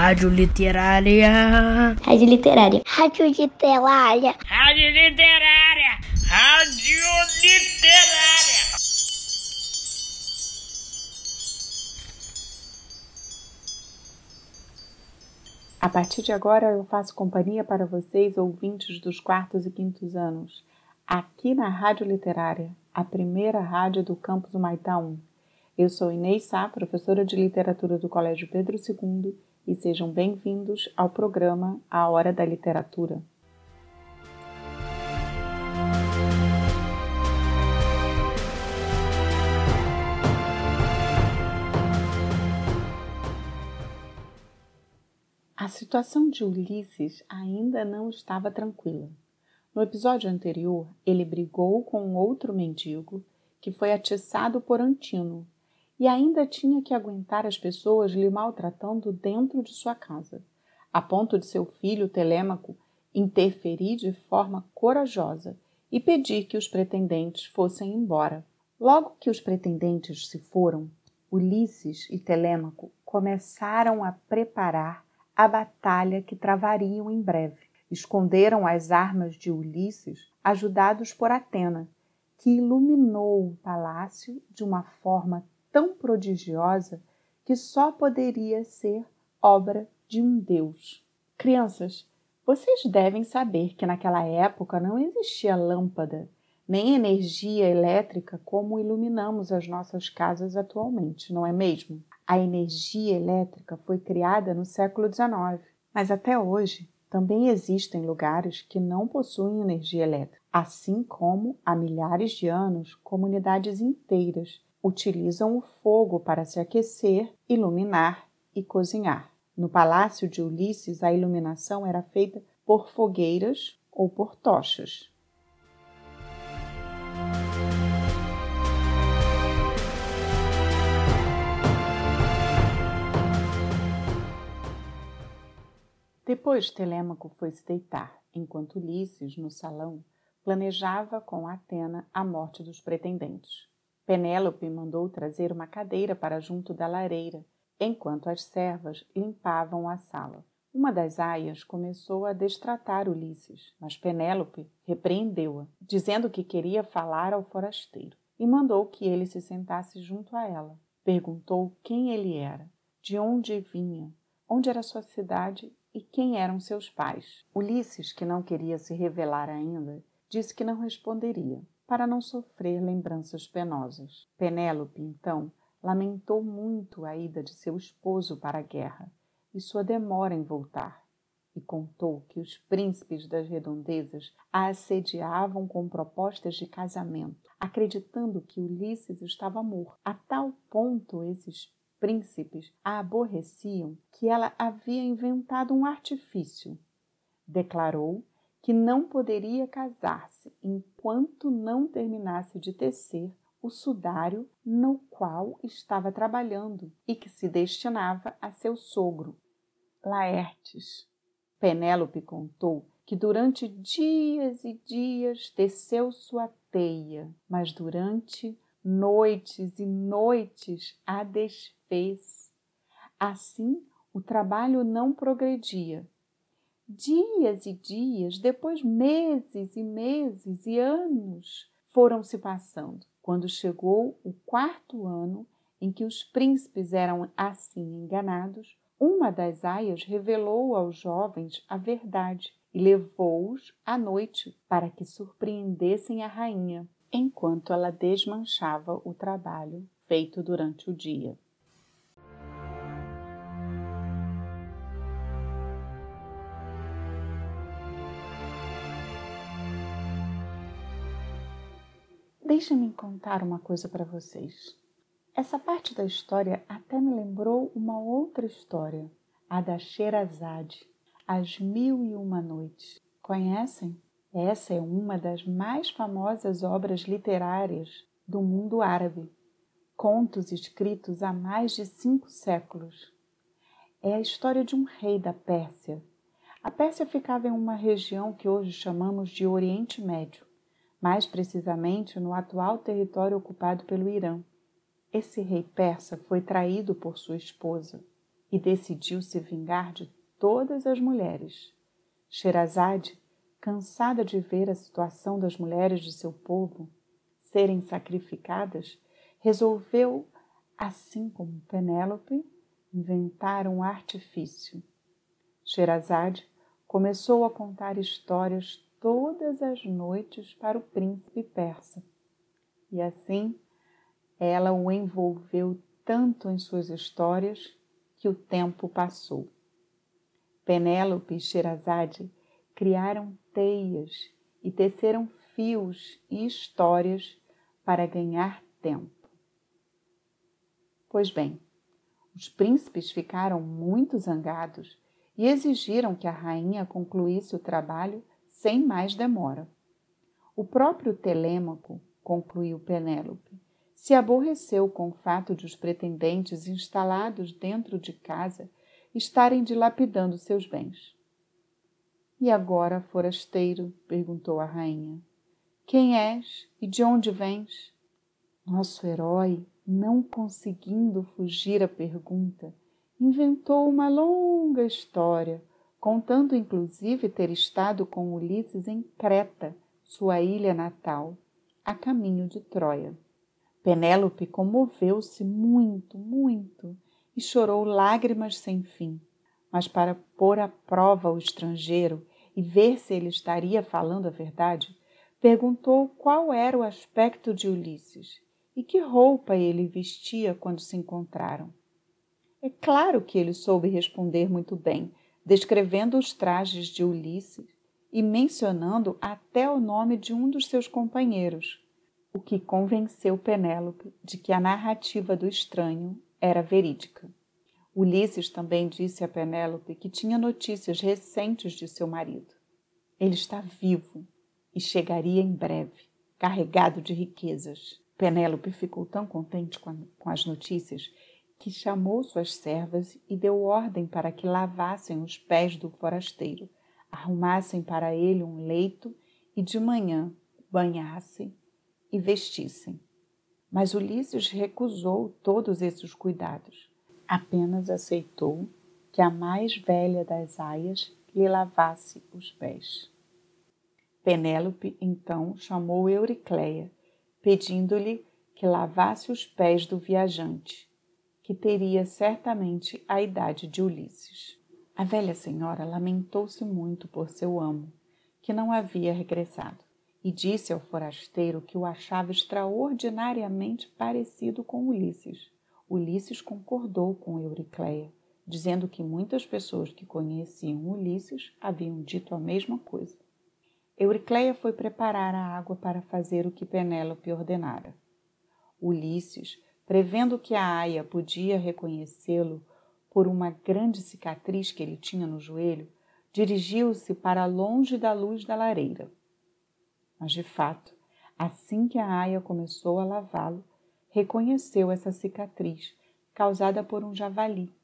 Rádio Literária. Rádio Literária. Rádio Literária. Rádio Literária. Rádio Literária. A partir de agora eu faço companhia para vocês, ouvintes dos quartos e quintos anos, aqui na Rádio Literária, a primeira rádio do campus Humaitá 1. Eu sou Inês Sá, professora de literatura do Colégio Pedro II, e sejam bem-vindos ao programa A Hora da Literatura. A situação de Ulisses ainda não estava tranquila. No episódio anterior, ele brigou com outro mendigo que foi atiçado por Antino e ainda tinha que aguentar as pessoas lhe maltratando dentro de sua casa, a ponto de seu filho Telêmaco interferir de forma corajosa e pedir que os pretendentes fossem embora. Logo que os pretendentes se foram, Ulisses e Telêmaco começaram a preparar a batalha que travariam em breve. Esconderam as armas de Ulisses, ajudados por Atena, que iluminou o palácio de uma forma tão prodigiosa que só poderia ser obra de um Deus. Crianças, vocês devem saber que naquela época não existia lâmpada, nem energia elétrica como iluminamos as nossas casas atualmente, não é mesmo? A energia elétrica foi criada no século XIX, mas até hoje também existem lugares que não possuem energia elétrica, assim como há milhares de anos comunidades inteiras utilizam o fogo para se aquecer, iluminar e cozinhar. No palácio de Ulisses, a iluminação era feita por fogueiras ou por tochas. Depois Telêmaco foi se deitar, enquanto Ulisses, no salão, planejava com Atena a morte dos pretendentes. Penélope mandou trazer uma cadeira para junto da lareira, enquanto as servas limpavam a sala. Uma das aias começou a destratar Ulisses, mas Penélope repreendeu-a, dizendo que queria falar ao forasteiro, e mandou que ele se sentasse junto a ela. Perguntou quem ele era, de onde vinha, onde era sua cidade e quem eram seus pais. Ulisses, que não queria se revelar ainda, disse que não responderia para não sofrer lembranças penosas. Penélope, então, lamentou muito a ida de seu esposo para a guerra e sua demora em voltar, e contou que os príncipes das redondezas a assediavam com propostas de casamento, acreditando que Ulisses estava morto. A tal ponto esses príncipes a aborreciam que ela havia inventado um artifício. Declarou que não poderia casar-se enquanto não terminasse de tecer o sudário no qual estava trabalhando e que se destinava a seu sogro, Laertes. Penélope contou que durante dias e dias teceu sua teia, mas durante noites e noites a desfez. Assim, o trabalho não progredia Dias e dias, depois meses e meses e anos foram se passando, quando chegou o quarto ano em que os príncipes eram assim enganados, uma das aias revelou aos jovens a verdade e levou-os à noite para que surpreendessem a rainha, enquanto ela desmanchava o trabalho feito durante o dia. Deixem-me contar uma coisa para vocês. Essa parte da história até me lembrou uma outra história, a da Sherazade, As Mil e Uma Noites. Conhecem? Essa é uma das mais famosas obras literárias do mundo árabe. Contos escritos há mais de cinco séculos. É a história de um rei da Pérsia. A Pérsia ficava em uma região que hoje chamamos de Oriente Médio mais precisamente no atual território ocupado pelo Irã. Esse rei persa foi traído por sua esposa. e decidiu se vingar de todas as mulheres. Sherazade, cansada de ver a situação das mulheres de seu povo serem sacrificadas, resolveu, assim como Penélope, inventar um artifício. Sherazade começou a contar histórias todas as noites para o príncipe persa. E assim ela o envolveu tanto em suas histórias que o tempo passou. Penélope e Sherazade criaram teias e teceram fios e histórias para ganhar tempo. Pois bem, os príncipes ficaram muito zangados e exigiram que a rainha concluísse o trabalho sem mais demora. O próprio Telêmaco, concluiu Penélope, se aborreceu com o fato de os pretendentes instalados dentro de casa estarem dilapidando seus bens. E agora, forasteiro? perguntou a rainha. Quem és e de onde vens? Nosso herói, não conseguindo fugir à pergunta, inventou uma longa história, contando inclusive ter estado com Ulisses em Creta, sua ilha natal, a caminho de Troia. Penélope comoveu-se muito, muito e chorou lágrimas sem fim. Mas para pôr à prova o estrangeiro e ver se ele estaria falando a verdade, perguntou qual era o aspecto de Ulisses e que roupa ele vestia quando se encontraram. É claro que ele soube responder muito bem, descrevendo os trajes de Ulisses e mencionando até o nome de um dos seus companheiros, o que convenceu Penélope de que a narrativa do estranho era verídica. Ulisses também disse a Penélope que tinha notícias recentes de seu marido. Ele está vivo e chegaria em breve, carregado de riquezas. Penélope ficou tão contente com, as notícias que chamou suas servas e deu ordem para que lavassem os pés do forasteiro, arrumassem para ele um leito e de manhã banhassem e vestissem. Mas Ulisses recusou todos esses cuidados. Apenas aceitou que a mais velha das aias lhe lavasse os pés. Penélope então chamou Euricleia, pedindo-lhe que lavasse os pés do viajante, que teria certamente a idade de Ulisses. A velha senhora lamentou-se muito por seu amo, que não havia regressado e disse ao forasteiro que o achava extraordinariamente parecido com Ulisses. Ulisses concordou com Euricleia, dizendo que muitas pessoas que conheciam Ulisses haviam dito a mesma coisa. Euricleia foi preparar a água para fazer o que Penélope ordenara. Ulisses, prevendo que a aia podia reconhecê-lo por uma grande cicatriz que ele tinha no joelho, dirigiu-se para longe da luz da lareira. Mas, de fato, assim que a aia começou a lavá-lo, reconheceu essa cicatriz causada por um javali,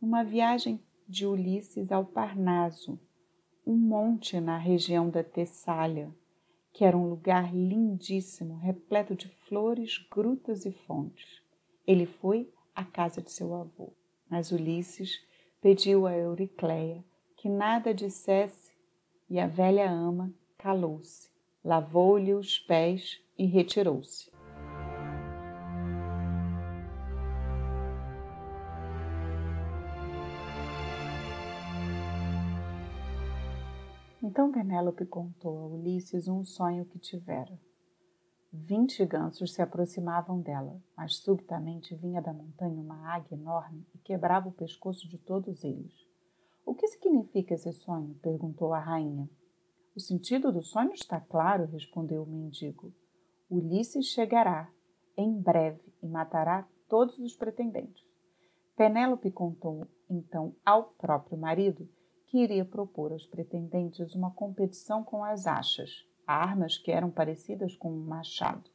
numa viagem de Ulisses ao Parnaso, um monte na região da Tessália, que era um lugar lindíssimo, repleto de flores, grutas e fontes. Ele foi à casa de seu avô, mas Ulisses pediu a Euricleia que nada dissesse e a velha ama calou-se lavou-lhe os pés e retirou-se. Então Penélope contou a Ulisses um sonho que tivera. Vinte gansos se aproximavam dela, mas subitamente vinha da montanha uma águia enorme e quebrava o pescoço de todos eles. O que significa esse sonho? perguntou a rainha. O sentido do sonho está claro, respondeu o mendigo. Ulisses chegará em breve e matará todos os pretendentes. Penélope contou então ao próprio marido que iria propor aos pretendentes uma competição com as achas, armas que eram parecidas com um machado.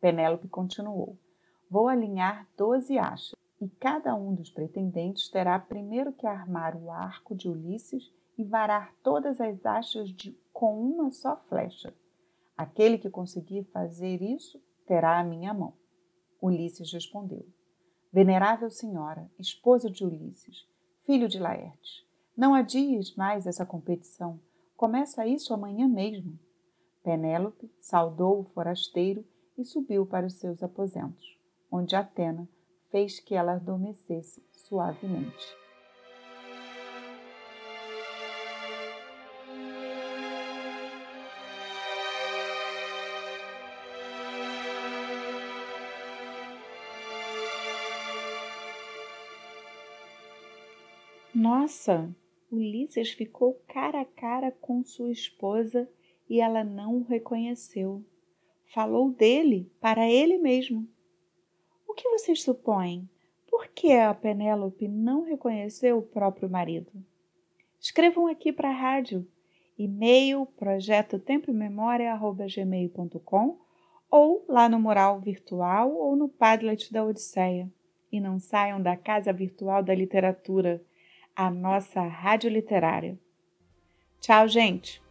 Penélope continuou: Vou alinhar doze achas, e cada um dos pretendentes terá primeiro que armar o arco de Ulisses e varar todas as achas de com uma só flecha. Aquele que conseguir fazer isso terá a minha mão. Ulisses respondeu: Venerável senhora, esposa de Ulisses, filho de Laerte. Não adies mais essa competição. Começa isso amanhã mesmo. Penélope saudou o forasteiro e subiu para os seus aposentos, onde Atena fez que ela adormecesse suavemente. Nossa! Ulisses ficou cara a cara com sua esposa e ela não o reconheceu. Falou dele para ele mesmo. O que vocês supõem? Por que a Penélope não reconheceu o próprio marido? Escrevam aqui para a rádio. E-mail projeto ou lá no mural virtual ou no Padlet da Odisseia. E não saiam da Casa Virtual da Literatura a nossa rádio literária. Tchau, gente!